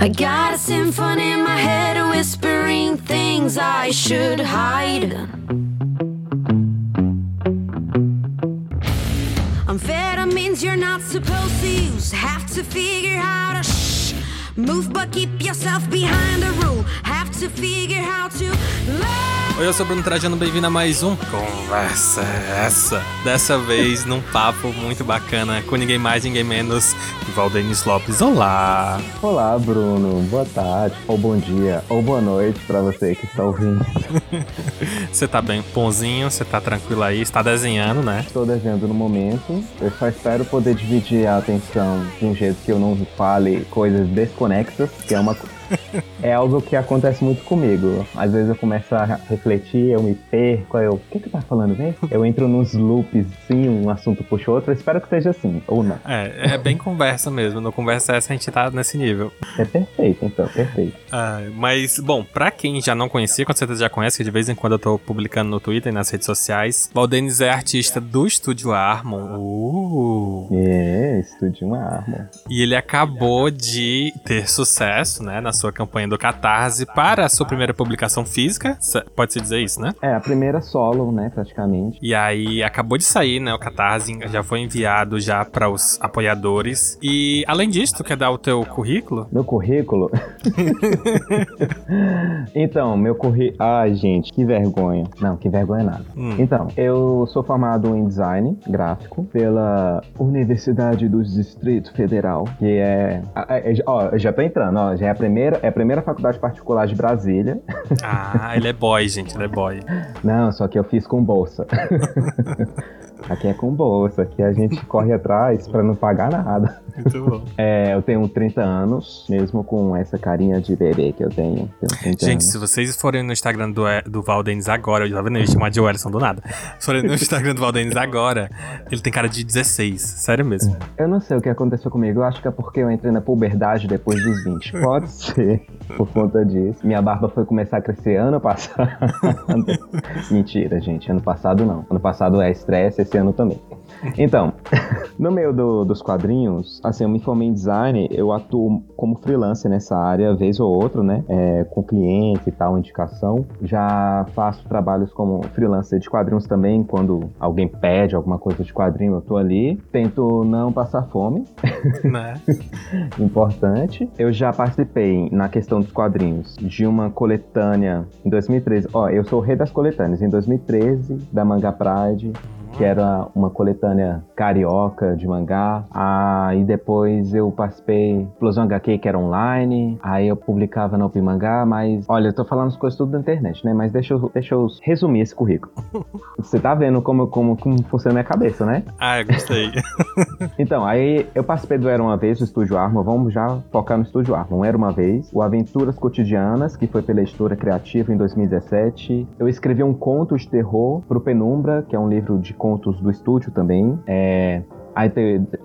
I got a symphony in my head whispering things I should hide. Amphetamines you're not supposed to use. Have to figure out to Oi, eu sou o Bruno Trajano, bem-vindo a mais um Conversa Essa. Dessa vez num papo muito bacana com ninguém mais, ninguém menos que Valdenis Lopes. Olá! Olá, Bruno. Boa tarde, ou bom dia, ou boa noite para você que está ouvindo. você tá bem bonzinho, você tá tranquilo aí, está desenhando, né? Estou desenhando no momento. Eu só espero poder dividir a atenção de um jeito que eu não fale coisas desconexas, que é uma é algo que acontece muito comigo. Às vezes eu começo a refletir, eu me perco, eu. O que que tá falando mesmo? Eu entro nos loops, sim, um assunto puxa outro. Eu espero que seja assim, ou não. É, é bem conversa mesmo. No Conversa Essa a gente tá nesse nível. É perfeito, então, perfeito. Ah, mas, bom, pra quem já não conhecia, com certeza já conhece, que de vez em quando eu tô publicando no Twitter e nas redes sociais, Valdenis é artista do Estúdio Harmon. Uh! É, Estúdio Harmon. E ele acabou de ter sucesso, né, na sua campanha do Catarse para a sua primeira publicação física. Pode-se dizer isso, né? É, a primeira solo, né, praticamente. E aí acabou de sair, né, o Catarse já foi enviado já para os apoiadores. E além disso, tu quer dar o teu currículo? Meu currículo? então, meu currículo... Ai, gente, que vergonha. Não, que vergonha nada. Hum. Então, eu sou formado em design gráfico pela Universidade do Distrito Federal, que é... ó, já tô entrando, ó, já é a primeira primeira, é a primeira faculdade particular de Brasília. Ah, ele é boy, gente, ele é boy. Não, só que eu fiz com bolsa. Aqui é com bolsa, aqui a gente corre atrás para não pagar nada. Muito bom. É, eu tenho 30 anos, mesmo com essa carinha de bebê que eu tenho. tenho gente, anos. se vocês forem no Instagram do, do Valdenis agora, eu já vendo ele chamar de Wellison do nada. Se forem no Instagram do Valdenis agora, ele tem cara de 16, sério mesmo. Eu não sei o que aconteceu comigo, eu acho que é porque eu entrei na puberdade depois dos 20. Pode ser, por conta disso. Minha barba foi começar a crescer ano passado. Mentira, gente, ano passado não. Ano passado é estresse, esse ano também. Então, no meio do, dos quadrinhos, assim, eu me formei em design, eu atuo como freelancer nessa área, vez ou outra, né? É, com cliente e tal, indicação. Já faço trabalhos como freelancer de quadrinhos também, quando alguém pede alguma coisa de quadrinho, eu tô ali. Tento não passar fome. Né? Importante. Eu já participei, na questão dos quadrinhos, de uma coletânea em 2013. Ó, eu sou o rei das coletâneas. Em 2013, da Manga Pride, que era uma coletânea carioca de mangá. Aí depois eu participei Explosão HQ, que era online. Aí eu publicava no Open Mangá, mas olha, eu tô falando as coisas tudo da internet, né? Mas deixa eu, deixa eu resumir esse currículo. Você tá vendo como, como, como funciona a minha cabeça, né? Ah, eu gostei. então, aí eu participei do Era Uma Vez, do Estúdio Arma. Vamos já focar no Estúdio Arma. Um Era Uma Vez, o Aventuras Cotidianas, que foi pela editora Criativa em 2017. Eu escrevi um conto de terror pro Penumbra, que é um livro de contos do estúdio também. É, Aí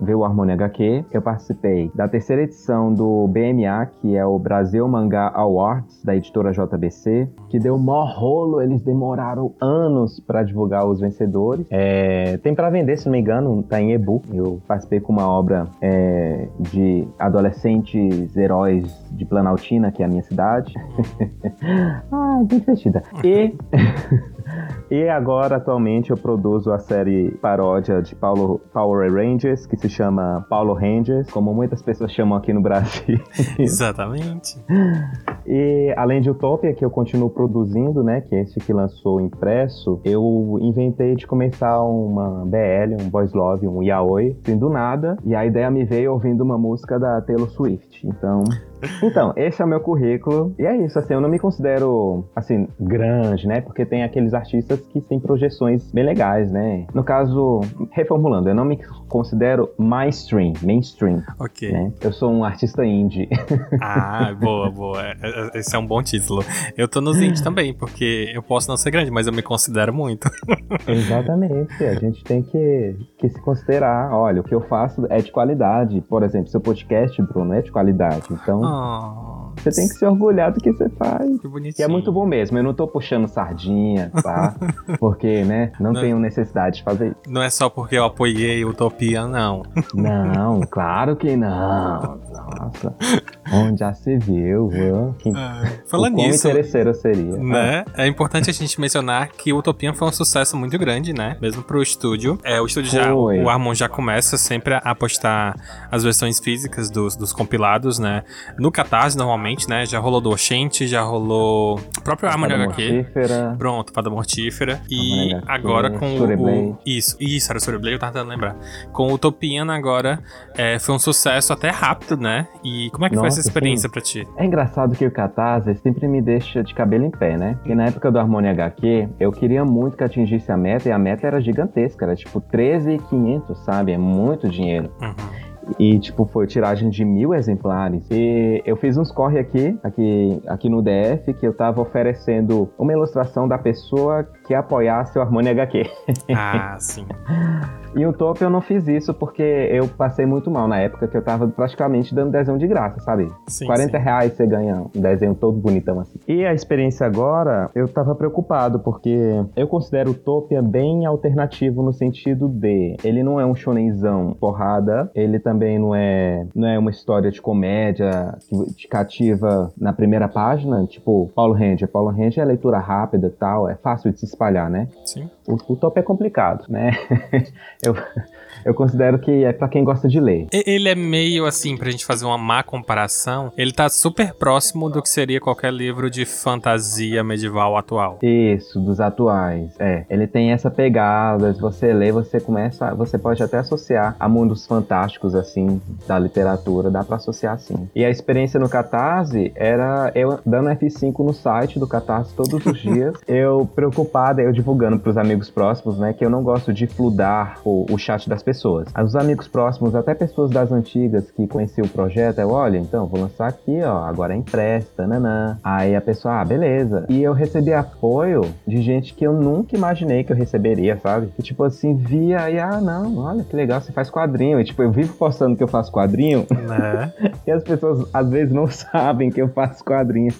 veio o Harmonia HQ. Eu participei da terceira edição do BMA, que é o Brasil Mangá Awards, da editora JBC, que deu mó rolo. Eles demoraram anos para divulgar os vencedores. É, tem para vender, se não me engano, tá em e-book. Eu participei com uma obra é, de adolescentes heróis de Planaltina, que é a minha cidade. ah, bem divertida. E. E agora, atualmente, eu produzo a série paródia de Paulo, Power Rangers, que se chama Paulo Rangers, como muitas pessoas chamam aqui no Brasil. Exatamente. E além de Utopia, que eu continuo produzindo, né, que é esse que lançou impresso, eu inventei de começar uma BL, um Boys Love, um yaoi, assim, do nada, e a ideia me veio ouvindo uma música da Taylor Swift. Então, então, esse é o meu currículo. E é isso, assim, eu não me considero, assim, grande, né? Porque tem aqueles artistas que têm projeções bem legais, né? No caso, reformulando, eu não me considero mainstream, mainstream. Ok. Né? Eu sou um artista indie. Ah, boa, boa. É, é, esse é um bom título. Eu tô nos indie também, porque eu posso não ser grande, mas eu me considero muito. Exatamente. A gente tem que, que se considerar. Olha, o que eu faço é de qualidade. Por exemplo, seu podcast, Bruno, é de qualidade. Então. Oh. Você tem que se orgulhar do que você faz. Que bonitinho. E é muito bom mesmo. Eu não tô puxando sardinha, tá? Porque, né? Não, Não. tenho necessidade de fazer isso. Não é só porque eu apoiei Utopia, não. Não, claro que não. Nossa. Onde já se viu, viu? Que, Falando nisso, interesseiro seria. né? É importante a gente mencionar que Utopia foi um sucesso muito grande, né? Mesmo pro estúdio. É, o estúdio já, Foi. o Armon já começa sempre a postar as versões físicas dos, dos compilados, né? No Catarse, normalmente, né? Já rolou do Oxente, já rolou o próprio Armon Fada HQ. Mortífera. Pronto, Fada Mortífera. E HQ, agora com o, o. Isso, isso, era Storyblade, eu tava tentando lembrar. Com o Utopiana agora, é, foi um sucesso até rápido, né? E como é que foi essa Nossa, experiência sim. pra ti? É engraçado que o Catarse sempre me deixa de cabelo em pé, né? Porque na época do Harmonia HQ, eu queria muito que atingisse a meta, e a meta era gigantesca, era tipo 13,500, sabe? É muito dinheiro. Uhum. E, tipo, foi tiragem de mil exemplares. E eu fiz uns corre aqui, aqui, aqui no DF, que eu tava oferecendo uma ilustração da pessoa que apoiasse o Harmonia HQ. Ah, sim. E o Top eu não fiz isso porque eu passei muito mal na época que eu tava praticamente dando desenho de graça, sabe? sim 40 sim. reais você ganha um desenho todo bonitão assim. E a experiência agora, eu tava preocupado, porque eu considero o Topia bem alternativo no sentido de ele não é um shonenzão porrada, ele também não é, não é uma história de comédia que te cativa na primeira página, tipo Paulo Ranger. Paulo Ranger é leitura rápida e tal, é fácil de se espalhar, né? Sim. O, o Topia é complicado, né? eu, eu considero que é pra quem gosta de ler. Ele é meio assim, pra gente fazer uma má comparação, ele tá super próximo do que seria qualquer livro de fantasia medieval atual. Isso, dos atuais. É, ele tem essa pegada, se você lê, você começa, você pode até associar a mundos fantásticos assim da literatura, dá pra associar sim. E a experiência no Catarse era eu dando F5 no site do Catarse todos os dias, eu preocupada, eu divulgando pros amigos próximos, né, que eu não gosto de fludar o, o chat das pessoas. Os amigos próximos, até pessoas das antigas que conheciam o projeto, eu, olha, então, vou lançar aqui, ó, agora é empresta, nanã. Aí a pessoa, ah, beleza. E eu recebi apoio de gente que eu nunca imaginei que eu receberia, sabe? Que tipo assim, via e, ah, não, olha que legal, você faz quadrinho. E tipo, eu vivo postando que eu faço quadrinho Né? e as pessoas às vezes não sabem que eu faço quadrinho.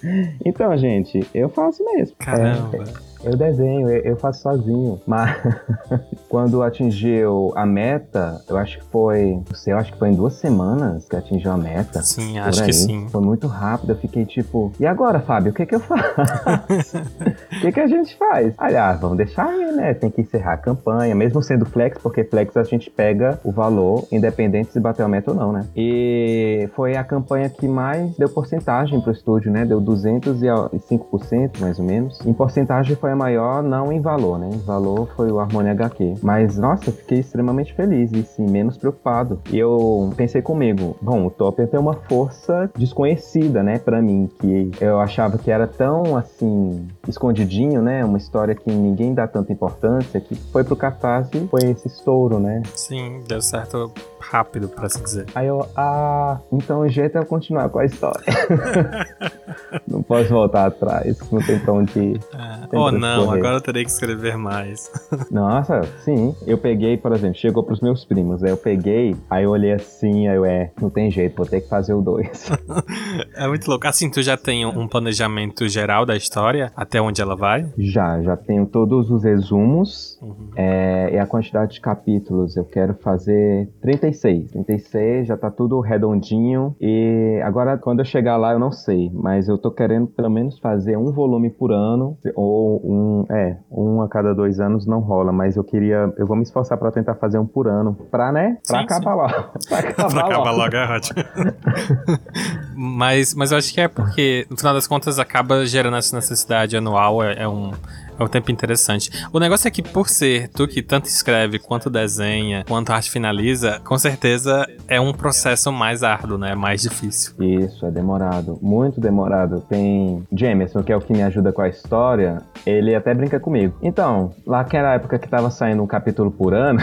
Então, gente, eu faço mesmo. Caramba. Eu desenho, eu, faço sozinho. Mas quando atingiu a meta, eu acho que foi. Não sei, eu acho que foi em duas semanas que atingiu a meta. Sim, acho aí. que sim. Foi muito rápido, eu fiquei tipo, e agora, Fábio, o que que eu faço? O que que a gente faz? Ah, vamos deixar aí, né? Tem que encerrar a campanha, mesmo sendo flex, porque flex a gente pega o valor, independente se bater a meta ou não, né? E foi a campanha que mais deu porcentagem pro estúdio, né? Deu 205% mais ou menos. Em porcentagem foi a maior, não em valor, né? Em valor foi o Harmonia HQ. Mas, nossa, fiquei extremamente feliz e, sim, menos preocupado. E eu pensei comigo, bom, o Topia tem uma força desconhecida, né, pra mim, que eu achava que era tão, assim, escondidinho, né? Uma história que ninguém dá tanta importância, que foi pro Catarse, foi esse estouro, né? Sim, deu certo rápido, pra se dizer. Aí eu, ah, então o jeito é eu continuar com a história. não posso voltar atrás, não tem pra onde ir. É. Oh, não, correr. agora eu terei que escrever mais. Nossa, sim. Eu peguei, por exemplo, chegou pros meus primos, aí eu peguei, aí eu olhei assim, aí eu, é, não tem jeito, vou ter que fazer o dois. É muito louco. Assim, tu já tem um planejamento geral da história, até onde ela vai? já, já tenho todos os resumos Uhum. é, e a quantidade de capítulos. Eu quero fazer 36. 36, já tá tudo redondinho. E agora, quando eu chegar lá, eu não sei, mas eu tô querendo pelo menos fazer um volume por ano, ou um, é, um a cada dois anos não rola, mas eu queria, eu vou me esforçar pra tentar fazer um por ano, pra, né? Pra Sim, acabar logo. Pra acabar, pra acabar logo. logo é ótimo. mas, mas eu acho que é porque, no final das contas, acaba gerando essa necessidade anual. É, é um. É um tempo interessante. O negócio é que, por ser tu que tanto escreve, quanto desenha, quanto arte finaliza, com certeza é um processo mais árduo, né? Mais difícil. Isso, é demorado, muito demorado. Tem Jameson, que é o que me ajuda com a história, ele até brinca comigo. Então, lá que era a época que tava saindo um capítulo por ano,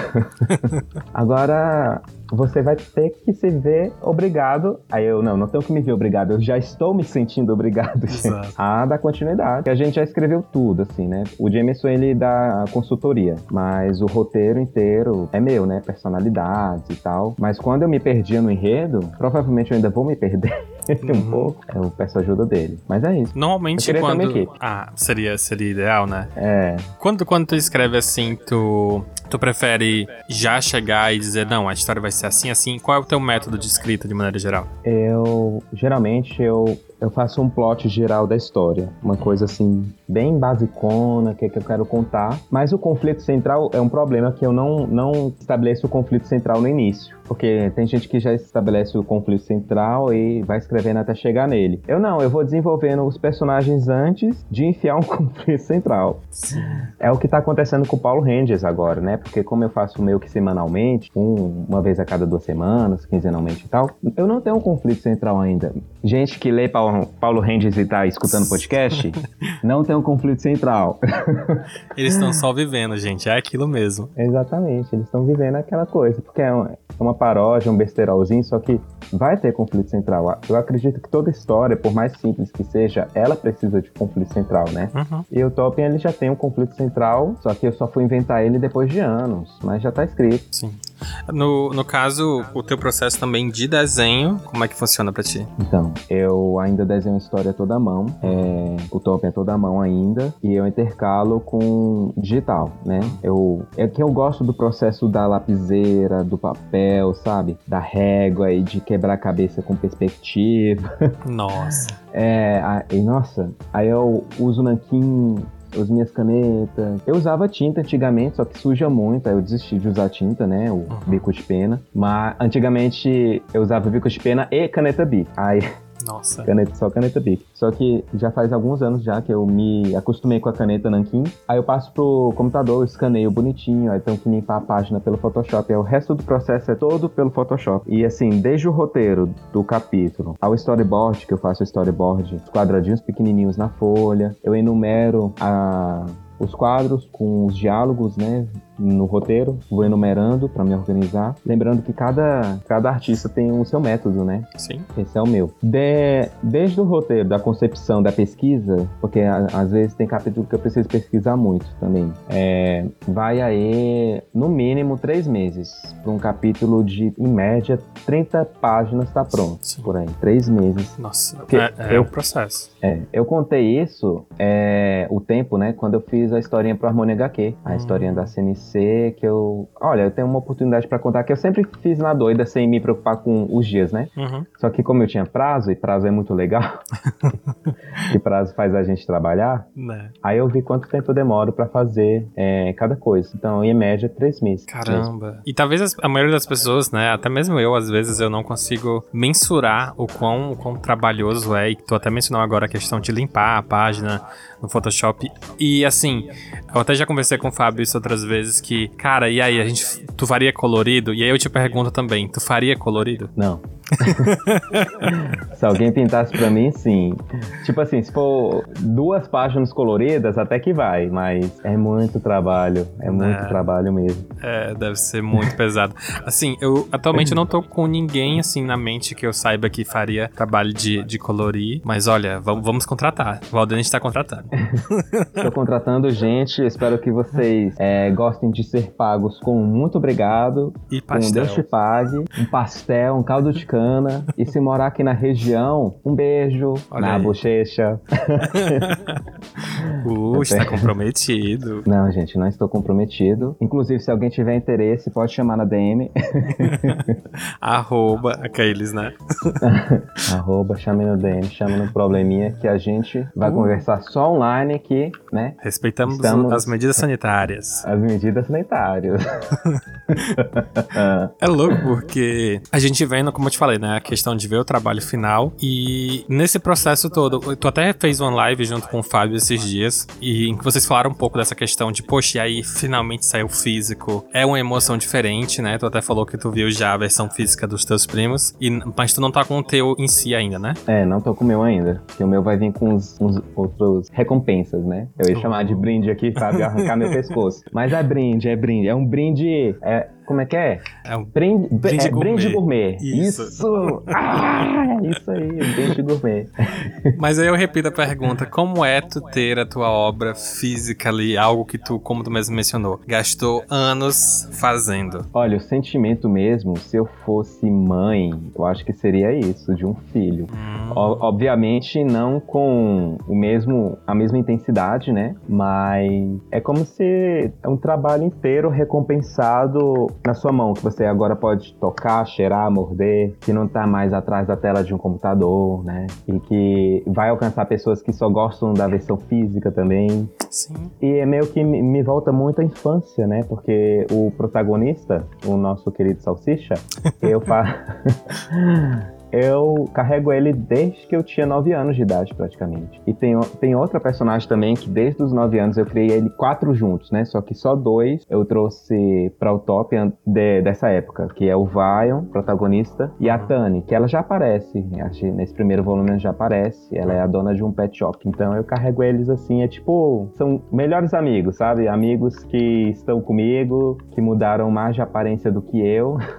agora você vai ter que se ver obrigado. Aí eu, não, não tenho que me ver obrigado, eu já estou me sentindo obrigado a dar continuidade. Porque a gente já escreveu tudo, assim, né? O Jameson, ele dá consultoria, mas o roteiro inteiro é meu, né? Personalidades e tal. Mas quando eu me perdia no enredo, provavelmente eu ainda vou me perder. um Uhum. pouco, eu peço ajuda dele. Mas é isso. Normalmente quando. Ah, seria, seria ideal, né? É, Quando, quando tu escreve assim, tu, tu prefere já chegar e dizer, não, a história vai ser assim, assim? Qual é o teu método de escrita de maneira geral? eu geralmente eu, eu faço um plot geral da história, uma coisa assim bem basicona, que, é que eu quero contar. Mas o conflito central é um problema que eu não, não estabeleço o conflito central no início. Porque tem gente que já estabelece o conflito central e vai escrevendo até chegar nele. Eu não, eu vou desenvolvendo os personagens antes de enfiar um conflito central. É o que tá acontecendo com o Paulo Ranges agora, né? Porque como eu faço meio que semanalmente, um, uma vez a cada duas semanas, quinzenalmente e tal, eu não tenho um conflito central ainda. Gente que lê Paulo, Paulo Ranges e tá escutando podcast, não tem um conflito central. Eles estão só vivendo, gente. É aquilo mesmo. Exatamente, eles estão vivendo aquela coisa, porque é uma, é uma paródia, um besterolzinho, só que vai ter conflito central. Eu acredito que toda história, por mais simples que seja, ela precisa de conflito central, né? Uhum. E o Tolkien ele já tem um conflito central, só que eu só fui inventar ele depois de anos, mas já tá escrito. Sim. No, no caso, o teu processo também de desenho, como é que funciona pra ti? Então, eu ainda desenho história toda à mão, é, o Tolkien é toda à mão ainda, e eu intercalo com digital, né? Eu, é que eu gosto do processo da lapiseira, do papel, sabe? Da régua e de quebrar a cabeça com perspectiva. Nossa. É, a- e nossa, aí eu uso nanquim, as minhas canetas. Eu usava tinta antigamente, só que suja muito, aí eu desisti de usar tinta, né? O bico de pena. Mas antigamente eu usava bico de pena e caneta bic. Aí Nossa. caneta, só caneta Bic. Só que já faz alguns anos já que eu me acostumei com a caneta Nankin. Aí eu passo pro computador, escaneio bonitinho, aí tenho que limpar a página pelo Photoshop. Aí o resto do processo é todo pelo Photoshop. E assim, desde o roteiro do capítulo ao storyboard, que eu faço o storyboard, os quadradinhos pequenininhos na folha, eu enumero a os quadros com os diálogos, né, no roteiro, vou enumerando para me organizar. Lembrando que cada, cada artista tem o seu método, né? Sim. Esse é o meu. De- desde o roteiro, da concepção, da pesquisa, porque a- às vezes tem capítulo que eu preciso pesquisar muito também. É, vai aí, no mínimo, três meses. Para um capítulo de, em média, 30 páginas tá pronto. Sim. Por aí. Três meses. Nossa. Porque É, é eu- um processo. É, eu contei isso, é, o tempo, né, quando eu fiz a historinha pro Harmonia HQ, a Hum. historinha da CNC, que eu, olha, eu tenho uma oportunidade pra contar que eu sempre fiz na doida sem me preocupar com os dias, né? Uhum. Só que como eu tinha prazo, e prazo é muito legal, e prazo faz a gente trabalhar, Né. aí eu vi quanto tempo eu demoro pra fazer é, cada coisa. Então, em média, três meses. mesmo. Caramba. E talvez a maioria das pessoas, né, até mesmo eu, às vezes eu não consigo mensurar o quão, o quão trabalhoso é. E tu até mencionou agora questão de limpar a página no Photoshop. E assim, eu até já conversei com o Fábio isso outras vezes que, cara, e aí, a gente, tu faria colorido? E aí eu te pergunto também, tu faria colorido? Não. se alguém pintasse pra mim, sim. Tipo assim, se for duas páginas coloridas, até que vai, mas é muito trabalho. É muito É. trabalho mesmo. É, deve ser muito pesado. Assim, eu atualmente não tô com ninguém assim na mente que eu saiba que faria trabalho de, de colorir, mas olha, vamos, vamos contratar. O Valdene está contratando. Tô contratando gente, espero que vocês é, gostem de ser pagos com muito obrigado. E Com um Deus te pastel. pague, um pastel, um caldo de cana. E se morar aqui na região, um beijo Olha na aí. bochecha. Uh, está comprometido. Não, gente, não estou comprometido. Inclusive, se alguém tiver interesse, pode chamar na DM. Arroba aqueles, né? Arroba, chame no DM, chame no probleminha que a gente vai Uh. conversar só online aqui, né? Respeitamos Estamos- as medidas sanitárias. As medidas sanitárias. É louco porque a gente vendo, como eu te falei, né? A questão de ver o trabalho final. E nesse processo todo, tu até fez uma live junto com o Fábio esses dias. E em que vocês falaram um pouco dessa questão de, poxa, e aí finalmente saiu físico. É uma emoção diferente, né? Tu até falou que tu viu já a versão física dos teus primos. E, mas tu não tá com o teu em si ainda, né? é, não tô com o meu ainda. Porque o meu vai vir com uns, uns outros recompensas, né? Eu ia chamar de brinde aqui, sabe? Arrancar meu pescoço. Mas é brinde, é brinde. É um brinde. É, É, como é que é? É um Brinde, Brinde é, gourmet. gourmet. Isso. Isso! Ah, isso aí, brinde gourmet. Mas aí eu repito a pergunta: como é tu ter a tua obra física ali, algo que tu, como tu mesmo mencionou, gastou anos fazendo? Olha, o sentimento mesmo, se eu fosse mãe, eu acho que seria isso, de um filho. Hum, O- obviamente não com o mesmo a mesma intensidade, né? Mas é como se é um trabalho inteiro recompensado na sua mão, que você agora pode tocar, cheirar, morder, que não tá mais atrás da tela de um computador, né? E que vai alcançar pessoas que só gostam da versão física também. sim. E é meio que me volta muito à infância, né? Porque o protagonista, o nosso querido Salsicha, eu fa... Eu carrego ele desde que eu tinha 9 anos de idade, praticamente. E tem, tem outra personagem também que desde os 9 anos eu criei ele quatro juntos, né? Só que só dois eu trouxe pra Utopia de- dessa época, que é o Vion, protagonista, e a Tani, que ela já aparece. Acho nesse primeiro volume ela já aparece. Ela é a dona de um pet shop. Então eu carrego eles assim, é tipo. São melhores amigos, sabe? Amigos que estão comigo, que mudaram mais de aparência do que eu.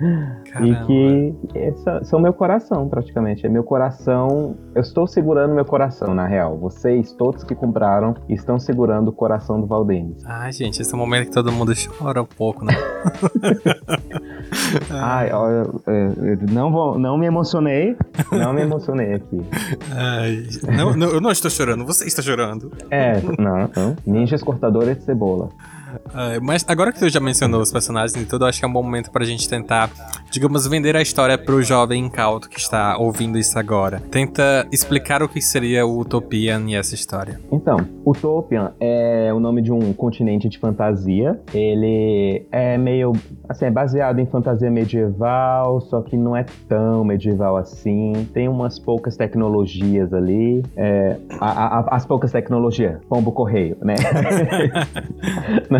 Caramba. E que são meu coração, praticamente. É meu coração. Eu estou segurando meu coração, na real. Vocês, todos que compraram, estão segurando o coração do Valdenis. Ai, gente, esse é o momento que todo mundo chora um pouco, né? Ai, eu, eu- eu não, vou, não me emocionei. Não me emocionei aqui. Ai, não, não, eu não estou chorando, você está chorando. É, não, não. Ninjas cortadores de cebola. Ai, mas agora que tu já mencionou os personagens e tudo, eu acho que é um bom momento pra gente tentar, digamos, vender a história pro jovem incauto que está ouvindo isso agora. Tenta explicar o que seria o Utopian e essa história. Então, Utopian é o nome de um continente de fantasia. Ele é meio, assim, é baseado em fantasia medieval, só que não é tão medieval assim. Tem umas poucas tecnologias ali. É, a- a- as poucas tecnologias, pombo correio, né?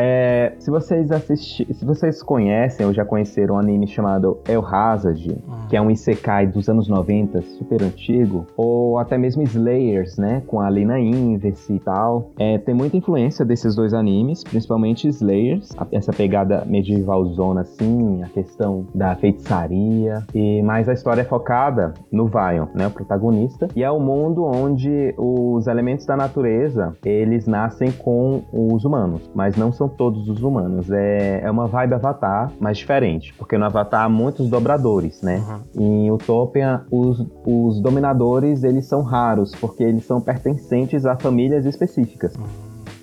É, se vocês assistir, se vocês conhecem ou já conheceram um anime chamado El Hazard, que é um isekai dos anos 90, super antigo, ou até mesmo Slayers, né, com a Lina Inverse e tal, é, tem muita influência desses dois animes, principalmente Slayers, essa pegada medievalzona assim, a questão da feitiçaria, e mais a história é focada no Vion, né, o protagonista, e é o mundo onde os elementos da natureza, eles nascem com os humanos, mas não são todos os humanos. É, é uma vibe Avatar, mas diferente, porque no Avatar há muitos dobradores, né? Em Utopia, os, os dominadores, eles são raros, porque eles são pertencentes a famílias específicas.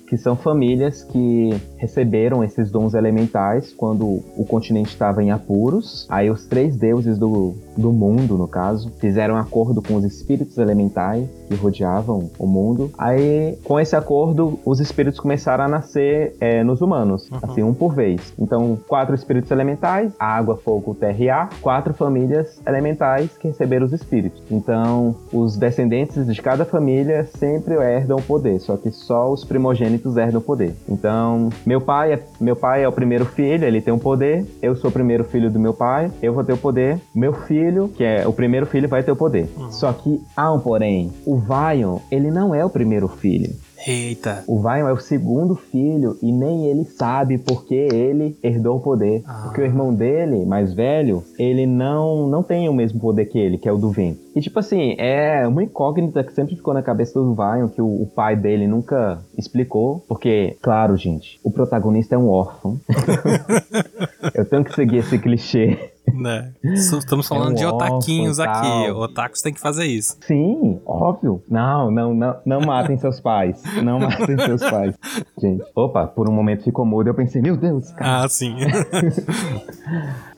Que são famílias que receberam esses dons elementais quando o continente estava em apuros. Aí os três deuses do, do mundo, no caso, fizeram um acordo com os espíritos elementais que rodeavam o mundo. Aí, com esse acordo, os espíritos começaram a nascer é, nos humanos, assim, um por vez. Então, quatro espíritos elementais, água, fogo, terra e ar, quatro famílias elementais que receberam os espíritos. Então, os descendentes de cada família sempre herdam o poder, só que só os primogênitos herdam o poder. Então, meu pai é, meu pai é o primeiro filho, ele tem o poder, eu sou o primeiro filho do meu pai, eu vou ter o poder, meu filho, que é o primeiro filho, vai ter o poder. Só que há um porém, o Vion, ele não é o primeiro filho. Eita. O Vion é o segundo filho e nem ele sabe porque ele herdou o poder. Ah. Porque o irmão dele, mais velho, ele não, não tem o mesmo poder que ele, que é o do vento. E tipo assim, é uma incógnita que sempre ficou na cabeça do Vion, que o, o pai dele nunca explicou. Porque, claro, gente, o protagonista é um órfão. Eu tenho que seguir esse clichê. Né? Estamos falando É um de otaquinhos aqui. Otakus tem que fazer isso. Sim, óbvio. Não, não, não, não matem seus pais. Não matem seus pais. Gente, opa, por um momento ficou mudo. Eu pensei, meu Deus, cara. Ah, sim.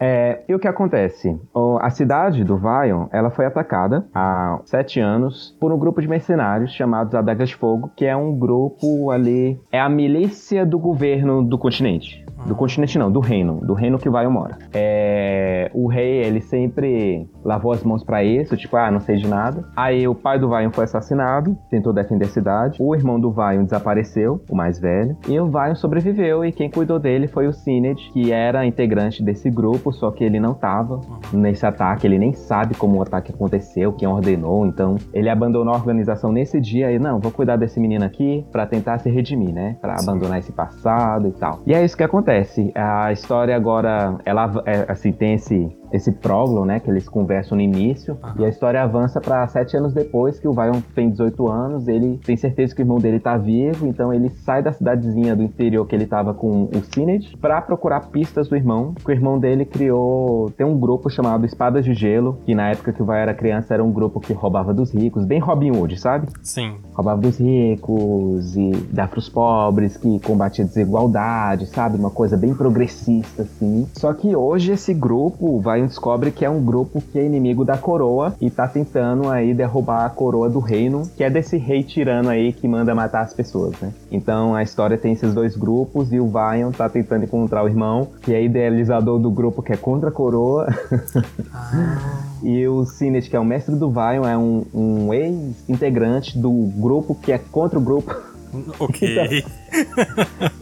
É, e o que acontece? A cidade do Vion, ela foi atacada há sete anos por um grupo de mercenários chamados Adagas de Fogo, que é um grupo ali, é a milícia do governo do continente. Do continente não, do reino, do reino que o Vion mora. É, o rei, ele sempre lavou as mãos pra isso, tipo, ah, não sei de nada. Aí o pai do Vion foi assassinado, tentou defender a cidade. O irmão do Vion desapareceu, o mais velho. E o Vion sobreviveu e quem cuidou dele foi o Syned, que era integrante desse grupo, só que ele não tava nesse, ataque, ele nem sabe como o ataque aconteceu, quem ordenou, então ele abandonou a organização nesse dia e não, vou cuidar desse menino aqui para tentar se redimir, né? Para abandonar esse passado e tal. E é isso que acontece. A história agora, ela é, assim tem esse you esse prólogo, né, que eles conversam no início, uhum. e a história avança para sete anos depois, que o Vion tem 18 anos, ele tem certeza que o irmão dele tá vivo, então ele sai da cidadezinha do interior que ele tava com o Syned para procurar pistas do irmão, que o irmão dele criou, tem um grupo chamado Espadas de Gelo, que na época que o Vion era criança era um grupo que roubava dos ricos, bem Robin Hood, sabe? Sim. Roubava dos ricos e dava pros pobres, que combatia desigualdade, sabe? Uma coisa bem progressista, assim. Só que hoje esse grupo vai descobre que é um grupo que é inimigo da coroa e tá tentando aí derrubar a coroa do reino, que é desse rei tirano aí que manda matar as pessoas, né? Então a história tem esses dois grupos e o Vion tá tentando encontrar o irmão, que é idealizador do grupo que é contra a coroa. E o Sinet, que é o mestre do Vion, é um, um ex-integrante do grupo que é contra o grupo. Ok.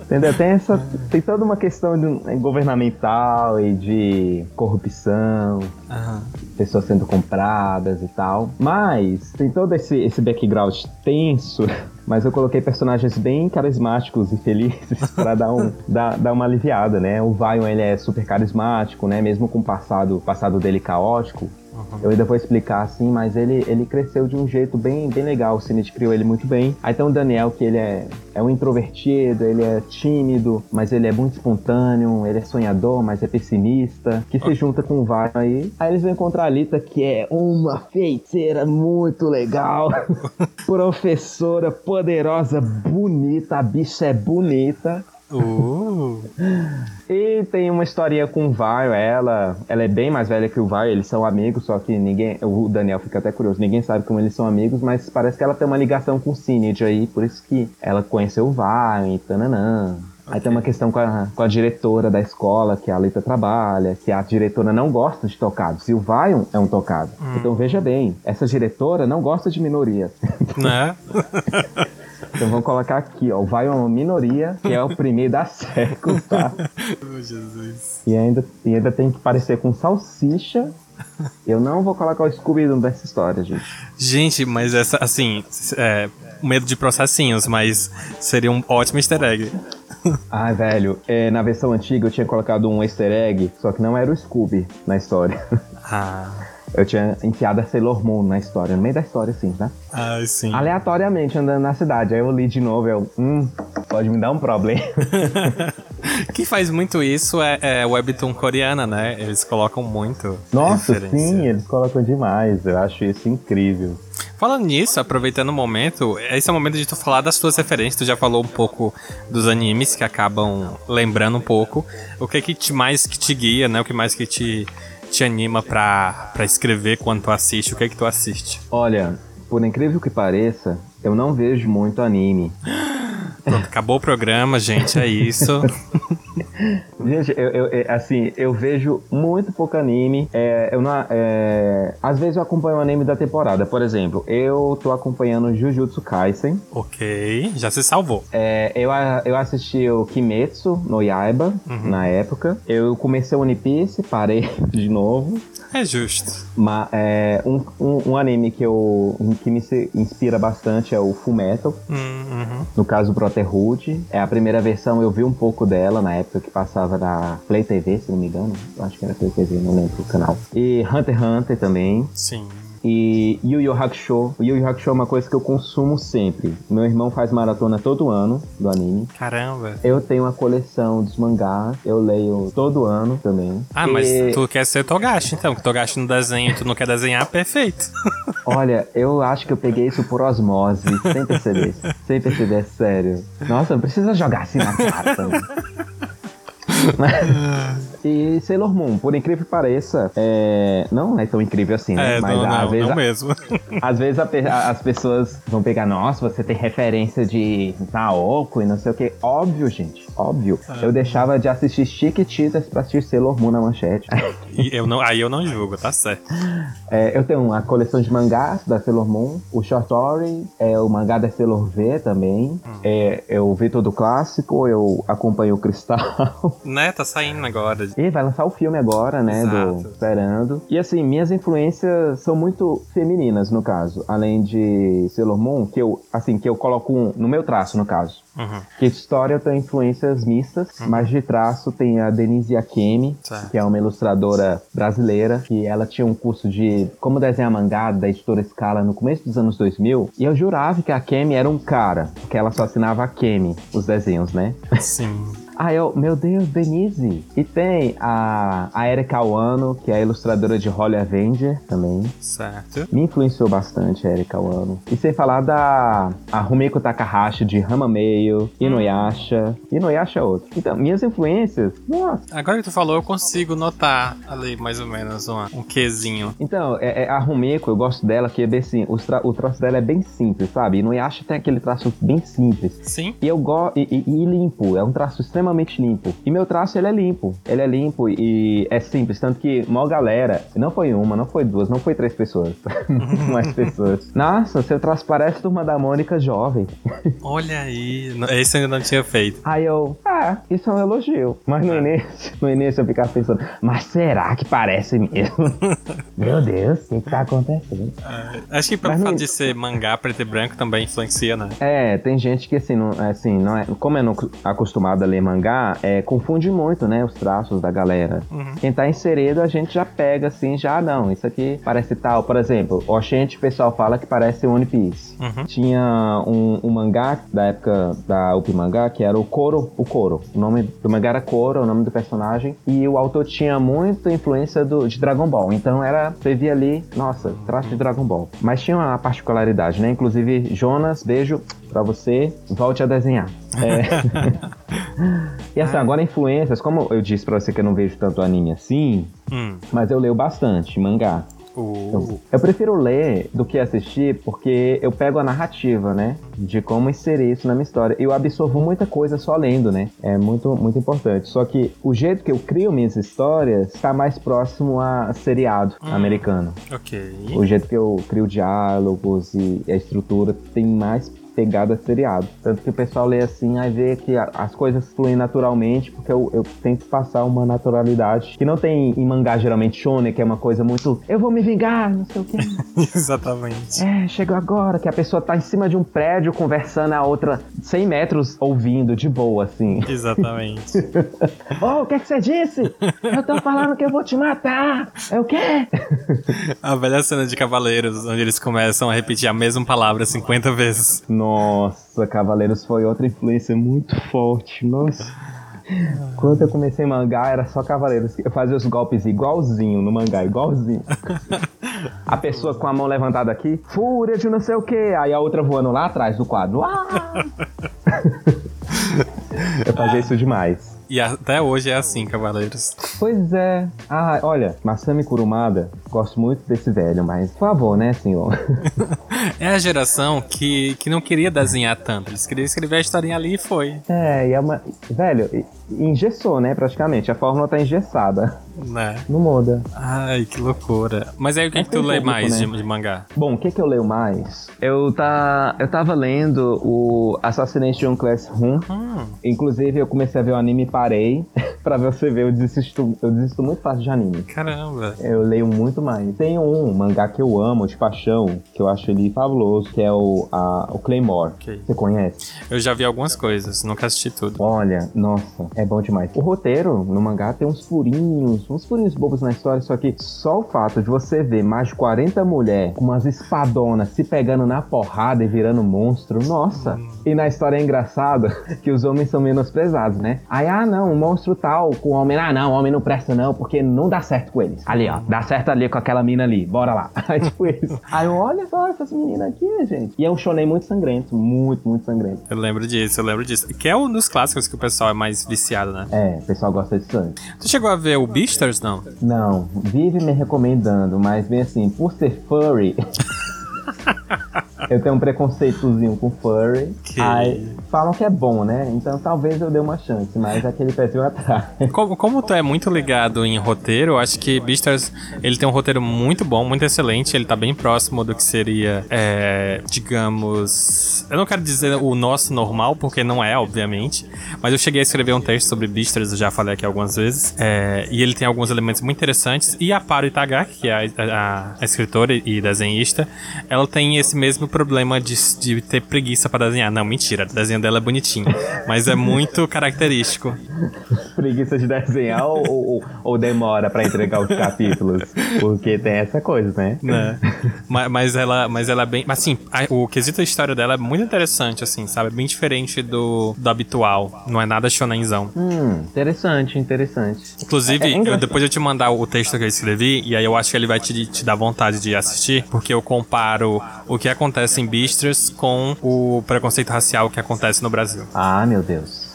Entendeu? Tem, essa, tem toda uma questão de, governamental e de corrupção, uhum. pessoas sendo compradas e tal. Mas tem todo esse, esse background tenso. Mas eu coloquei personagens bem carismáticos e felizes para dar, um, dar, dar uma aliviada, né? O Vion, ele é super carismático, né? Mesmo com o passado, passado dele caótico, Uhum. Eu ainda vou explicar assim, mas ele, ele cresceu de um jeito bem, bem legal. O Cinete criou ele muito bem. Aí tem o Daniel, que ele é, é um introvertido, ele é tímido, mas ele é muito espontâneo, ele é sonhador, mas é pessimista, que se junta com o Vai aí. Aí eles vão encontrar a Lita, que é uma feiticeira muito legal, professora poderosa, bonita, a bicha é bonita. Uh. e tem uma historinha com o Vaio, ela, ela é bem mais velha que o Vaio, eles são amigos, só que ninguém, o Daniel fica até curioso, ninguém sabe como eles são amigos, mas parece que ela tem uma ligação com o Cinid aí, por isso que ela conheceu o Vaio e tananã. Okay. Aí tem uma questão com a, com a diretora da escola, que a Lita trabalha, que a diretora não gosta de tocados, e o Vion é um tocado. Hum. Então veja bem, essa diretora não gosta de minorias. Né? Então vamos colocar aqui, ó. Vai uma minoria, que é o primeiro da século, tá? Oh, Jesus. E ainda, e ainda tem que parecer com salsicha. Eu não vou colocar o scooby dessa história, gente. Gente, mas essa, assim, é, medo de processinhos, mas seria um ótimo easter egg. Ai, velho, é, na versão antiga eu tinha colocado um easter egg, só que não era o Scooby na história. Ah. Eu tinha enfiado a Sailor Moon na história, no meio da história, assim, tá? Ah, sim. Aleatoriamente andando na cidade. Aí eu li de novo, eu, hum, pode me dar um problema. Quem faz muito isso é, é Webtoon coreana, né? Eles colocam muito. Nossa, sim, eles colocam demais. Eu acho isso incrível. Falando nisso, aproveitando o momento, esse é o momento de tu falar das tuas referências. Tu já falou um pouco dos animes que acabam lembrando um pouco. O que é que te mais que te guia, né? O que mais que te te anima pra, pra escrever quando tu assiste? O que é que tu assiste? Olha, por incrível que pareça, eu não vejo muito anime. Pronto, acabou o programa, gente, é isso. gente, eu, eu, assim, eu vejo muito pouco anime. É, eu não, é, às vezes eu acompanho o anime da temporada. Por exemplo, eu tô acompanhando Jujutsu Kaisen. Ok, já se salvou. É, eu, eu assisti o Kimetsu no Yaiba uhum. na época. Eu comecei o One Piece, parei de novo. É justo. Mas, é, um, um, um, anime que, eu, que me inspira bastante é o Full Metal. Uhum. No caso, o Brotherhood. É a primeira versão, eu vi um pouco dela na época que passava na Play TV, se não me engano. Eu acho que era Play TV, não lembro o canal. E Hunter x Hunter também. Sim. E Yu Yu Hakusho. O Yu Yu Hakusho é uma coisa que eu consumo sempre. Meu irmão faz maratona todo ano do anime. Caramba. Eu tenho uma coleção dos mangás. Eu leio todo ano também. Ah, e... mas tu quer ser Togashi, então. Que Togashi no desenho tu não quer desenhar, perfeito. Olha, eu acho que eu peguei isso por osmose, sem perceber. sem perceber, é sério. Nossa, não precisa jogar assim na cara também. e Sailor Moon, por incrível que pareça, é... não é tão incrível assim, né? É, Mas não, às não, vezes. Não mesmo. às vezes a, as pessoas vão pegar, nossa, você tem referência de Naoko e não sei o que. Óbvio, gente. Óbvio. Ah. Eu deixava de assistir Chiquititas pra assistir Sailor Moon na manchete. eu não, aí eu não julgo, tá certo. É, eu tenho uma coleção de mangás da Sailor Moon, o Short Story, é, o mangá da Sailor V também. Hum. É, eu vi todo o clássico, eu acompanho o Cristal. Né, tá saindo agora. E vai lançar o filme agora, né? Exato. Do Esperando. E assim, minhas influências são muito femininas, no caso. Além de Sailor Moon, que eu, assim, que eu coloco um, no meu traço, no caso. Uhum. Que história eu tenho influências mistas, mas de traço tem a Denise Akemi, Certo. que é uma ilustradora brasileira, que ela tinha um curso de como desenhar mangá da editora Scala no começo dos anos 2000, e eu jurava que a Akemi era um cara, porque ela só assinava Akemi, os desenhos, né? Sim. Ah, eu, meu Deus, Denise. E tem a, a Erika Wano, que é a ilustradora de Holly Avenger também. Certo. Me influenciou bastante a Erika Wano. E sem falar da a Rumiko Takahashi de Hamameio, Inuyasha. Inuyasha é outro. Então, minhas influências, nossa. Agora que tu falou, eu consigo notar ali mais ou menos uma, um quezinho. Então, é, é a Rumiko, eu gosto dela, que é bem assim, o traço dela é bem simples, sabe? Inuyasha tem aquele traço bem simples. Sim. E eu gosto. E, e- e limpo, é um traço extremamente limpo. E meu traço ele é limpo. Ele é limpo e é simples. Tanto que maior galera, não foi uma, não foi duas, não foi três pessoas. Mais pessoas. Nossa, seu traço parece turma da Mônica jovem. Olha aí. Esse eu ainda não tinha feito. Aí eu, ah, isso é um elogio. Mas no início, no início eu ficava pensando, mas será que parece mesmo? meu Deus, o que, que tá acontecendo? É, acho que pelo Mas não- fato de ser mangá preto e branco também influencia, né? É, tem gente que assim, não, assim, não é, como é não acostumado a ler mangá, é, confunde muito, né, os traços da galera. Quem tá inserido, a gente já pega assim, já não, isso aqui parece tal. Por exemplo, o Oxente, o pessoal fala que parece One Piece. Uhum. Tinha um, um mangá da época da Up Mangá, que era o Koro, o Koro. O nome do mangá era Koro, o nome do personagem, e o autor tinha muita influência do, de Dragon Ball. Então era, você via ali, nossa, traço de Dragon Ball. Mas tinha uma particularidade, né? Inclusive, Jonas, beijo pra você, volte a desenhar. É. e assim, agora influências, como eu disse pra você que eu não vejo tanto anime assim, Hum. mas eu leio bastante mangá. Uh, Eu prefiro ler do que assistir porque eu pego a narrativa, né? De como inserir isso na minha história. Eu absorvo muita coisa só lendo, né? É muito, muito importante. Só que o jeito que eu crio minhas histórias está mais próximo a seriado americano. ok. O jeito que eu crio diálogos e a estrutura tem mais pegada seriado. Tanto que o pessoal lê assim, aí vê que as coisas fluem naturalmente, porque eu, eu tento passar uma naturalidade que não tem em mangá geralmente shonen, que é uma coisa muito eu vou me vingar, não sei o quê. Exatamente. É, chegou agora, que a pessoa tá em cima de um prédio conversando, a outra 100 metros ouvindo, de boa, assim. Exatamente. Ô, o que que você disse? Eu tô falando que eu vou te matar! É o quê? A velha cena de Cavaleiros, onde eles começam a repetir a mesma palavra 50 vezes. Nossa, Cavaleiros foi outra influência muito forte, nossa. Quando eu comecei mangá, era só Cavaleiros. Eu fazia os golpes igualzinho no mangá, igualzinho. A pessoa com a mão levantada aqui, fúria de não sei o que, aí a outra voando lá atrás do quadro. Ah! Eu fazia isso demais. E até hoje é assim, Cavaleiros. Pois é. Ah, olha, Masami Kurumada, gosto muito desse velho, mas por favor, né, senhor? É a geração que, que não queria desenhar tanto. Eles queriam escrever a historinha ali e foi. É, e é uma. Velho, engessou, né, praticamente. A fórmula tá engessada. Né? Não muda. Ai, que loucura. Mas aí o que, Mas que tu lê público, mais né? de, mangá? Bom, o que que eu leio mais? Eu, tá, eu tava lendo o Assassination Classroom. Hum, Inclusive, eu comecei a ver o anime e parei. pra você ver, eu desisto, eu desisto muito fácil de anime. caramba. Eu leio muito mais. Tem um mangá que eu amo, de paixão, que eu acho ele fabuloso, que é o, a, o Claymore. Ok. Você conhece? Eu já vi algumas coisas, nunca assisti tudo. Olha, nossa, é bom demais. O roteiro no mangá tem uns furinhos, uns furinhos bobos na história, só que só o fato de você ver mais de 40 mulheres com umas espadonas se pegando na porrada e virando monstro, nossa. E na história é engraçado que os homens são menosprezados, né? Aí, ah, não, um monstro tal com homem, ah, não, homem não presta não, porque não dá certo com eles. Ali, ó, dá certo ali com aquela mina ali, bora lá. Aí, tipo isso. Aí, olha só essas meninas aqui, gente. E é um shonen muito sangrento, muito, muito sangrento. Eu lembro disso, eu lembro disso. Que é um dos clássicos que o pessoal é mais viciado, né? É, o pessoal gosta de sangue. Tu chegou a ver o Beastars, não? Não, vive me recomendando, mas bem assim, por ser furry. eu tenho um preconceitozinho com furry. Que- Aí falam que é bom, né? Então talvez eu dê uma chance, mas aquele pezinho atrás. Como, como tu é muito ligado em roteiro, eu acho que Beastars, ele tem um roteiro muito bom, muito excelente. Ele tá bem próximo do que seria, é, digamos... Eu não quero dizer o nosso normal, porque não é, obviamente. Mas eu cheguei a escrever um texto sobre Beastars, eu já falei aqui algumas vezes. é, e ele tem alguns elementos muito interessantes. E a Paro Itagaki, que é a, a- a escritora e desenhista, ela tem esse mesmo problema de, de ter preguiça pra desenhar. Não, mentira, o desenho dela é bonitinho. Mas é muito característico. Preguiça de desenhar ou, ou- ou demora pra entregar os capítulos? Porque tem essa coisa, né? né? Ma- mas, ela, mas ela é bem. Mas assim, a- o quesito da história dela é muito interessante, assim, sabe? Bem diferente do, do habitual. Não é nada shonenzão. Hum, interessante, interessante. Inclusive, É- é eu, depois eu te mandar o texto que eu escrevi, e aí eu acho que ele vai te, te dar vontade de assistir, porque eu comparo o que acontece em Beastars com o preconceito racial que acontece no Brasil. Ah, meu Deus.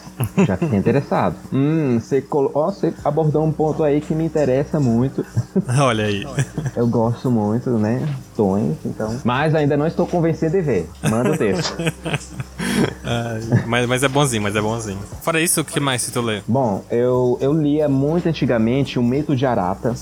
Já fiquei interessado. Hum, você, colo... ó, você abordou um ponto aí que me interessa muito. Olha aí. Eu gosto muito, né? Tons, então. Mas ainda não estou convencido de ver. Manda o texto. Ai, mas, mas é bonzinho, mas é bonzinho. Fora isso, o que mais tu lê? Bom, eu, eu lia muito antigamente o Mito de Arata.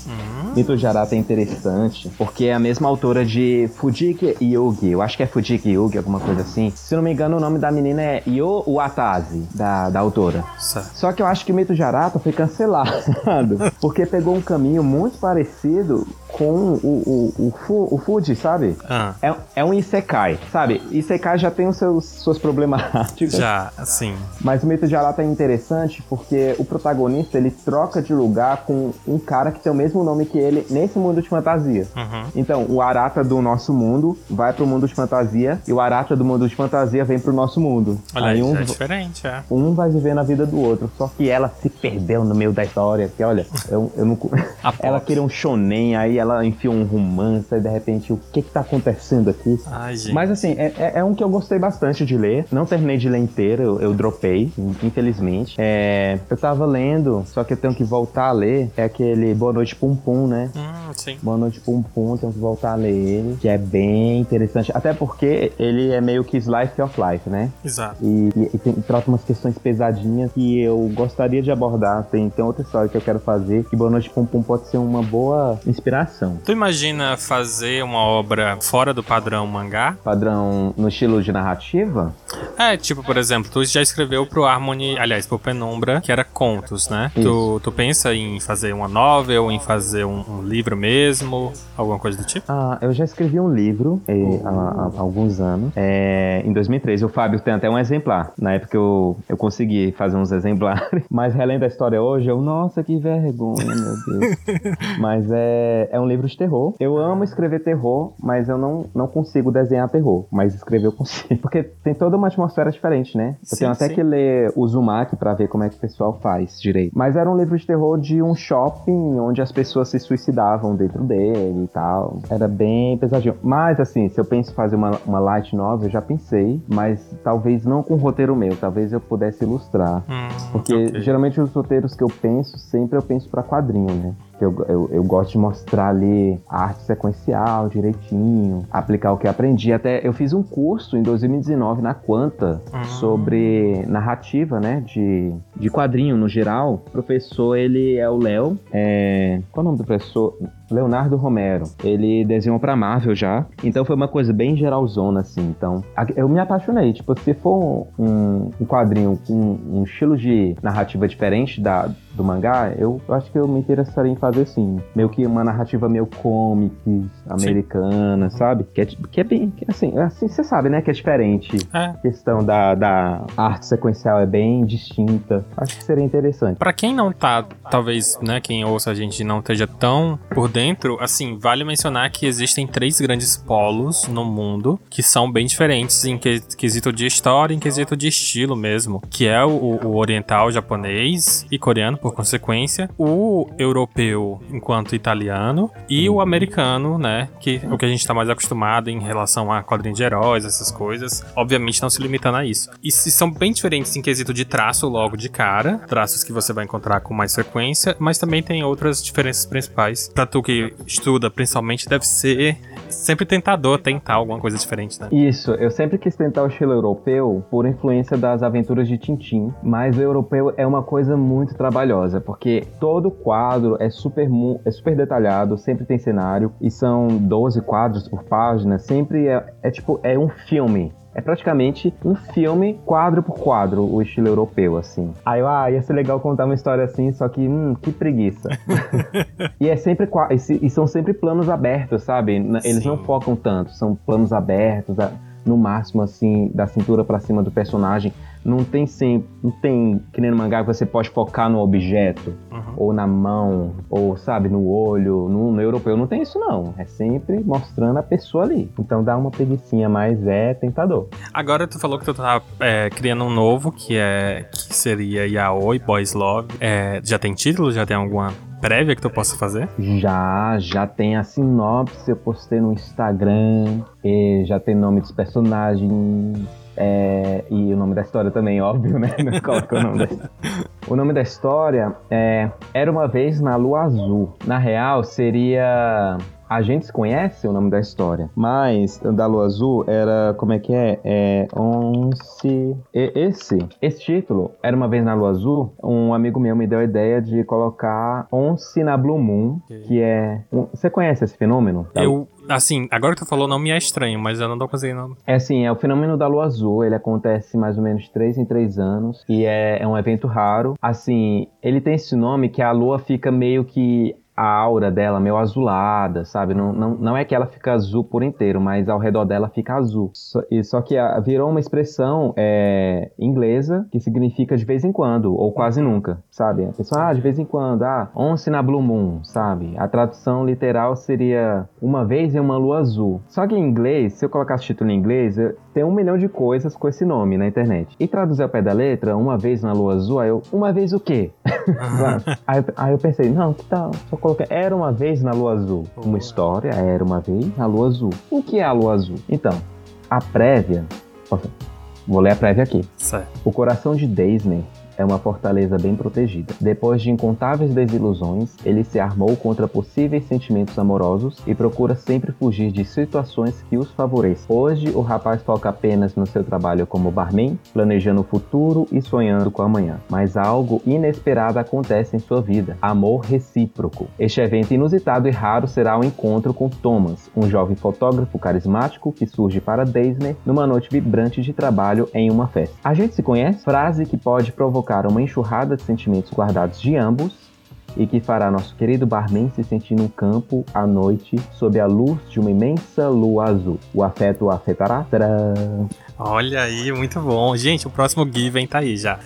Mito de Arata é interessante, porque é a mesma autora de Fujiki Yugi. Eu acho que é Fujiki Yugi, alguma coisa assim. Se não me engano, o nome da menina é Yo Watazi, da, da autora. Certo. Só que eu acho que o Mito de Arata foi cancelado, porque pegou um caminho muito parecido com o, o, o, Fu- o Fuji, sabe? Ah, É, é um Isekai, sabe? Isekai já tem os seus, suas problemáticas. já, assim. Mas o mito de Arata é interessante porque o protagonista ele troca de lugar com um cara que tem o mesmo nome que ele nesse mundo de fantasia. Uhum. Então, o Arata do nosso mundo vai pro mundo de fantasia e o Arata do mundo de fantasia vem pro nosso mundo. Olha aí, um, já é diferente, é. um vai viver na vida do outro. Só que ela se perdeu no meio da história. Que olha, eu, eu não. A ela queria um shonen, aí ela enfiou um romance, e de repente, o que que tá acontecendo aqui? Ai, gente. Mas assim, é, é- é um que eu gostei bastante de ler. Não terminei de ler inteiro, eu, eu dropei, infelizmente. É, eu tava lendo, só que eu tenho que voltar a ler. É aquele Boa Noite Pum Pum, né? Hum, sim. Boa Noite Pum Pum, tenho que voltar a ler ele. Que é bem interessante. Até porque ele é meio que slice of life, né? Exato. E, e, e tem, trata umas questões que eu gostaria de abordar. Tem, tem outra história que eu quero fazer. Que Boa Noite Pum Pum pode ser uma boa inspiração. Tu imagina fazer uma obra fora do padrão mangá? Padrão no estilo de narrativa? É, tipo, por exemplo, tu já escreveu pro Harmony, aliás, pro Penumbra, que era contos, né? Tu, tu pensa em fazer uma novel, em fazer um, um livro mesmo, alguma coisa do tipo? Ah, eu já escrevi um livro eh, há, há alguns anos, é, em 2013. O Fábio tem até um exemplar. Na época eu, eu consegui fazer uns exemplares, mas relendo a história hoje, eu, nossa, que vergonha, meu Deus. mas é, é um livro de terror. Eu amo escrever terror, mas eu não, não consigo desenhar terror, mas escrever eu consigo. Porque tem toda uma atmosfera diferente, né? Eu Sim, tenho até sim. que ler o Uzumaki pra ver como é que o pessoal faz direito. Mas era um livro de terror de um shopping onde as pessoas se suicidavam dentro dele e tal. Era bem pesadinho. Mas assim, se eu penso em fazer uma, uma light novel, eu já pensei, mas talvez não com roteiro meu, talvez eu pudesse ilustrar. Hum, Porque ok. geralmente os roteiros que eu penso, sempre eu penso pra quadrinho, né? Eu, eu, eu gosto de mostrar ali a arte sequencial direitinho, aplicar o que aprendi. Até eu fiz um curso em 2019 na Quanta Hum. sobre narrativa, né? De, de quadrinho no geral. O professor, ele é o Léo. É... Qual é o nome do professor? Leonardo Romero. Ele desenhou pra Marvel já. Então foi uma coisa bem geralzona, assim. Então, eu me apaixonei. Tipo, se for um, um quadrinho com um estilo de narrativa diferente da, do mangá, eu acho que eu me interessaria em fazer sim. Meio que uma narrativa meio comics, americana, sabe? Que é, que é bem. que, assim, assim, você sabe, né? Que é diferente. É. A questão da, da arte sequencial é bem distinta. Acho que seria interessante. Pra quem não tá, talvez, né, quem ouça a gente não esteja tão por dentro, assim, vale mencionar que existem três grandes polos no mundo que são bem diferentes em que- quesito de história, em quesito de estilo mesmo, que é o, o oriental japonês e coreano, por consequência, o europeu enquanto italiano e o americano, né, que é o que a gente tá mais acostumado em relação a quadrinhos de heróis, essas coisas, obviamente não se limitando a isso. E se são bem diferentes em quesito de traço logo de cara, traços que você vai encontrar com mais frequência, mas também tem outras diferenças principais. Pra tu que estuda, principalmente, deve ser sempre tentador tentar alguma coisa diferente, né? Isso, eu sempre quis tentar o estilo europeu por influência das aventuras de Tintin, mas o europeu é uma coisa muito trabalhosa, porque todo quadro é super, é super detalhado, sempre tem cenário, e são 12 quadros por página, sempre é, é tipo, é um filme, é praticamente um filme quadro por quadro, o estilo europeu, assim. Aí eu, ah, ia ser legal contar uma história assim, só que, hum, que preguiça. e é sempre, e são sempre planos abertos, sabe? Eles Sim. não focam tanto, são planos abertos, no máximo, assim, da cintura para cima do personagem. Não tem sempre, não tem que nem no mangá que você pode focar no objeto, uhum. ou na mão, ou sabe, no olho. No, no, europeu não tem isso não. É sempre mostrando a pessoa ali. Então dá uma preguiçinha, mas é tentador. Agora tu falou que tu tá é, criando um novo, que é que seria Yaoi Boys Love. É, já tem título? Já tem alguma prévia que tu possa fazer? Já, já tem a sinopse, eu postei no Instagram, já tem nome dos personagens, é, e o nome da história também, óbvio, né? Não coloca o nome da história. O nome da história é Era uma vez na Lua Azul. Na real, seria a gente se conhece o nome da história, mas da Lua Azul era, como é que é? É Once... Esse, esse título, Era Uma Vez na Lua Azul, um amigo meu me deu a ideia de colocar Once na Blue Moon, que é... Você conhece esse fenômeno? Eu, assim, agora que tu falou não me é estranho, mas eu não tô conseguindo... É assim, é o fenômeno da Lua Azul, ele acontece mais ou menos 3 em 3 anos, e é, é um evento raro. Assim, ele tem esse nome que a Lua fica meio que a aura dela meio azulada, sabe? Não, não, não é que ela fica azul por inteiro, mas ao redor dela fica azul. Só, e, só que a, virou uma expressão é, inglesa que significa de vez em quando, ou quase nunca, sabe? A pessoa, ah, de vez em quando, ah, once na blue moon, sabe? A tradução literal seria uma vez em uma lua azul. Só que em inglês, se eu colocasse o título em inglês, tem um milhão de coisas com esse nome na internet. E traduzir ao pé da letra, uma vez na lua azul, aí eu, uma vez o quê? aí, aí eu pensei, não, que tal? Só colocar Era uma vez na Lua Azul. Uma história, era uma vez na Lua Azul. O que é a Lua Azul? Então, a prévia. Vou ler a prévia aqui. Certo. O coração de Disney é uma fortaleza bem protegida. Depois de incontáveis desilusões, ele se armou contra possíveis sentimentos amorosos e procura sempre fugir de situações que os favoreçam. Hoje, o rapaz foca apenas no seu trabalho como barman, planejando o futuro e sonhando com amanhã. Mas algo inesperado acontece em sua vida: amor recíproco. Este evento inusitado e raro será o um encontro com Thomas, um jovem fotógrafo carismático que surge para Disney numa noite vibrante de trabalho em uma festa. A gente se conhece? Frase que pode provocar provocar uma enxurrada de sentimentos guardados de ambos e que fará nosso querido barman se sentir no campo à noite sob a luz de uma imensa lua azul. O afeto o afetará? Tcharam. Olha aí, muito bom. Gente, o próximo Given tá aí já.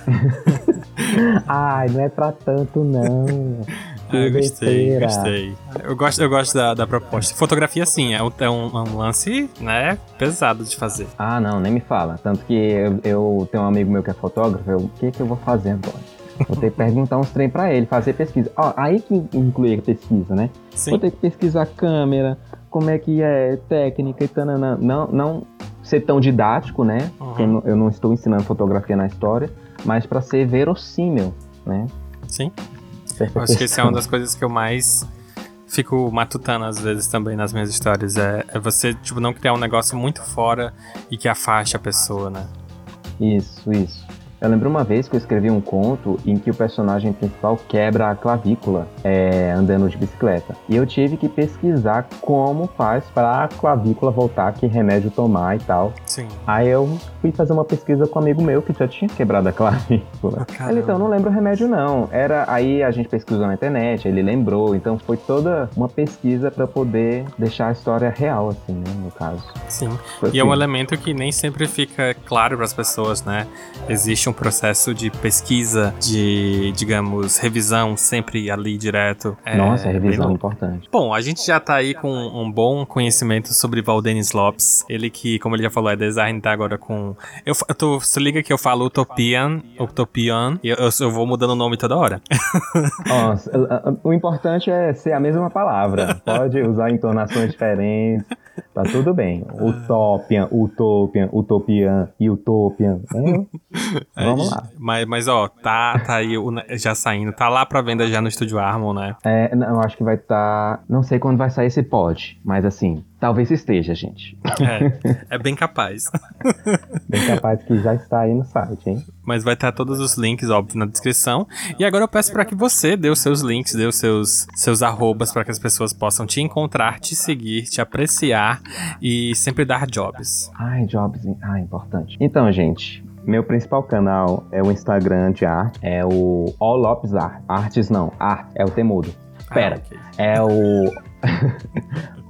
Ai, não é pra tanto não. Ah, eu gostei, gostei. Eu gosto, eu gosto da, da proposta. Fotografia, sim, é um, é um, lance, né, pesado de fazer. Ah, não, nem me fala. Tanto que eu, eu tenho um amigo meu que é fotógrafo, eu, o que que eu vou fazer agora? Vou ter que perguntar uns trem pra ele, fazer pesquisa. Ó, aí que inclui a pesquisa, né? Sim. Vou ter que pesquisar a câmera, como é que é técnica e tal. Não, não ser tão didático, né? Uhum. Eu, não, eu não estou ensinando fotografia na história, mas para ser verossímil, né? Sim. Acho que isso é uma das coisas que eu mais fico matutando às vezes também nas minhas histórias. É, é você, tipo, não criar um negócio muito fora e que afaste a pessoa, né? Isso, isso. Eu lembro uma vez que eu escrevi um conto em que o personagem principal quebra a clavícula é, andando de bicicleta. E eu tive que pesquisar como faz para a clavícula voltar, que remédio tomar e tal. Sim. Aí eu fui fazer uma pesquisa com um amigo meu que já tinha quebrado a clavícula. Ah, ele, então, não lembro o remédio não. Era aí a gente pesquisou na internet, ele lembrou. Então foi toda uma pesquisa para poder deixar a história real, assim, né, no caso. Sim. Foi e assim. é um assim. elemento que nem sempre fica claro para as pessoas, né? Existe um processo de pesquisa, de, digamos, revisão sempre ali direto. É, Nossa, revisão é importante. Bom, a gente já tá aí com um bom conhecimento sobre Valdenis Lopes. Ele que, como ele já falou, é design, tá agora com... Eu, eu tô, se liga que eu falo Utopian, Utopian, e eu, eu, eu vou mudando o nome toda hora. Nossa, o importante é ser a mesma palavra. Pode usar entonações diferentes. Tá tudo bem. Utopian, Utopian, Utopian e Utopian. É, vamos lá. Mas, mas ó, tá, tá aí já saindo. Tá lá pra venda já no Estúdio Harmon, né? É, não, eu acho que vai estar. Tá, não sei quando vai sair esse pod, mas assim, Talvez esteja, gente. É, é bem capaz. bem capaz que já está aí no site, hein? Mas vai estar todos os links, óbvio, na descrição. E agora eu peço para que você dê os seus links, dê os seus, seus arrobas para que as pessoas possam te encontrar, te seguir, te apreciar e sempre dar jobs. Ai, jobs. Ah, importante. Então, gente, meu principal canal é o Instagram de arte, é o All Lopes Art. Artes não, arte, é o temudo. Pera, ah, okay. é o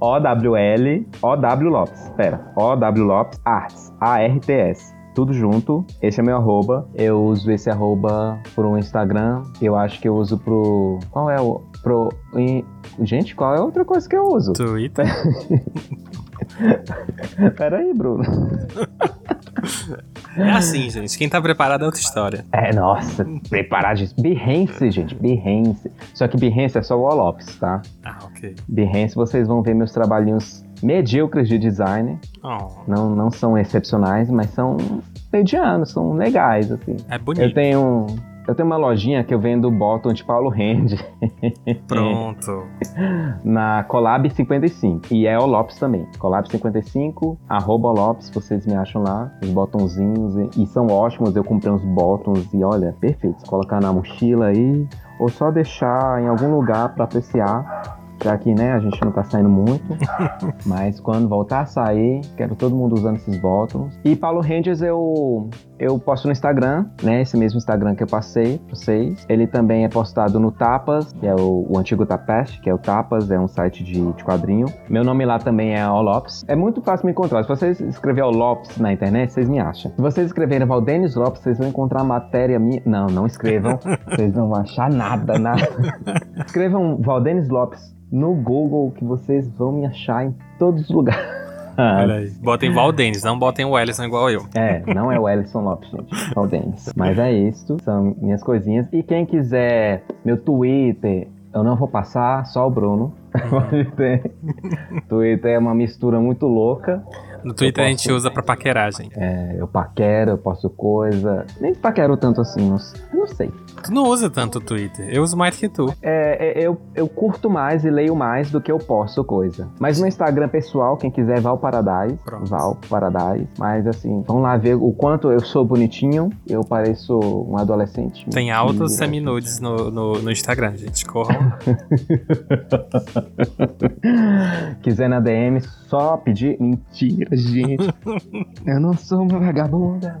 OWL, OW Lopes, pera, OW Lopes Arts, A-R-T-S tudo junto. Esse é meu arroba. Eu uso esse arroba pro Instagram. Eu acho que eu uso pro. Qual é o. Pro. Gente, qual é a outra coisa que eu uso? Twitter. Peraí, Bruno. É assim, gente. Quem tá preparado é outra história. É, nossa, preparado. Behance, gente. Behance. Só que Behance é só o Olopes, tá? Ah, ok. Behance, vocês vão ver meus trabalhinhos medíocres de design. Oh. Não, não são excepcionais, mas são medianos, são legais, assim. É bonito. Eu tenho eu tenho uma lojinha que eu vendo bottom de Paulo Rende. Pronto. Na Colab 55. E é o Lopes também. Colab 55, arroba Lopes, vocês me acham lá. Os botãozinhos. E, são ótimos. Eu comprei uns botões e olha, perfeitos. Colocar na mochila aí. Ou só deixar em algum lugar para apreciar que né, a gente não tá saindo muito. mas quando voltar a sair, quero todo mundo usando esses botões. E Paulo Rangers eu, eu posto no Instagram, né? Esse mesmo Instagram que eu passei pra vocês. Ele também é postado no Tapas, que é o, o antigo Tapest, que é o Tapas, é um site de, de quadrinho. Meu nome lá também é Lopes. É muito fácil me encontrar. Se vocês escreverem Lopes na internet, vocês me acham. Se vocês escreverem Valdenis Lopes, vocês vão encontrar matéria minha. Não, não escrevam. vocês não vão achar nada, nada. Escrevam Valdenis Lopes no Google que vocês vão me achar em todos os lugares. Olha aí. Botem Valdenis, não botem o Ellison igual eu. É, não é o Ellison Lopes, gente. Valdenis. Mas é isso, são minhas coisinhas. E quem quiser meu Twitter, eu não vou passar, só o Bruno. Twitter é uma mistura muito louca. No Twitter posso... a gente usa pra paquerar, gente. É, eu paquero, eu posto coisa. Nem paquero tanto assim, não, não sei. Tu não usa tanto o Twitter. Eu uso mais que tu. É, é, eu, eu curto mais e leio mais do que eu posto coisa. Mas no Instagram pessoal, quem quiser, Val Paradise. Pronto. Val Paradise. Mas assim, vamos lá ver o quanto eu sou bonitinho. Eu pareço um adolescente. Tem altos seminudes no, no, no Instagram, gente. Corram. quiser na DM, só pedir. Mentira, gente. eu não sou uma vagabunda.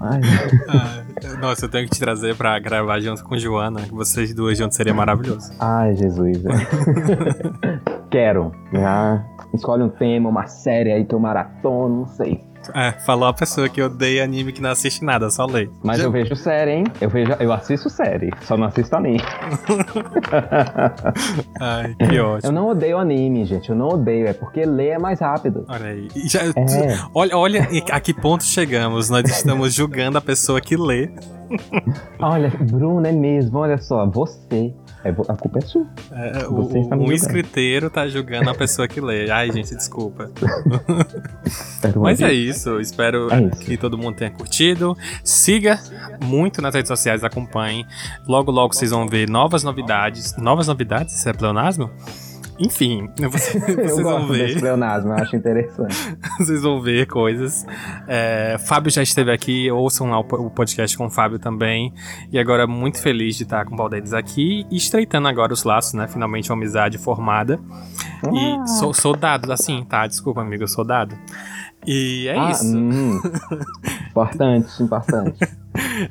Ah, nossa, eu tenho que te trazer pra gravar junto com Joana. Vocês duas juntos seria maravilhoso. Ai, Jesus. Quero. Já escolhe um tema, uma série aí que eu maratono, não sei. É, falou a pessoa que odeia anime que não assiste nada, só lê. Mas Já... eu vejo série, hein? Eu, vejo, eu assisto série, só não assisto anime. Ai, que ótimo. Eu não odeio anime, gente. Eu não odeio, é porque ler é mais rápido. Olha aí. Já, é. olha, olha a que ponto chegamos. Nós estamos julgando a pessoa que lê. olha, Bruno, é mesmo. Olha só, você é, a culpa é sua. É, é o, está um escriteiro tá julgando a pessoa que lê. Ai, gente, desculpa. Mas é isso. Espero é isso. que todo mundo tenha curtido. Siga muito nas redes sociais, acompanhe. Logo, logo vocês vão ver novas novidades. Novas novidades? Isso é pleonasmo? Enfim, você, vocês vão ver. Pleonasmo, eu acho interessante. vocês vão ver coisas. É, Fábio já esteve aqui, ouçam lá o podcast com o Fábio também. E agora muito feliz de estar com o Valdenes aqui e estreitando agora os laços, né? Finalmente uma amizade formada. Ah. E sou, sou dado, assim, tá? Desculpa, amigo, eu sou dado. E é ah, isso. Hum. importante, importante.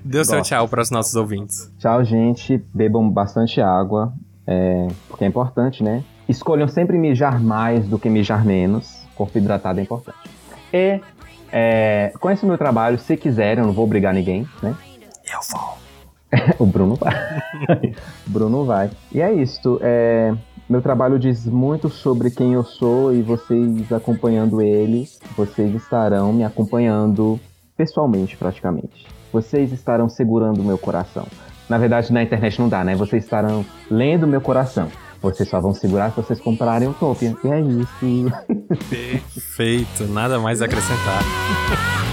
O seu tchau para os nossos ouvintes. Tchau, gente. Bebam bastante água, é, porque é importante, né? Escolham sempre mijar mais do que mijar menos. Corpo hidratado é importante. E é, conheça o meu trabalho, se quiserem, eu não vou obrigar ninguém, né? Eu vou. o Bruno vai. Bruno vai. E é isso. É, meu trabalho diz muito sobre quem eu sou e vocês acompanhando ele, vocês estarão me acompanhando pessoalmente, praticamente. Vocês estarão segurando o meu coração. Na verdade, na internet não dá, né? Vocês estarão lendo meu coração. Vocês só vão segurar se vocês comprarem o Topia. E é isso. Perfeito, nada mais a acrescentar.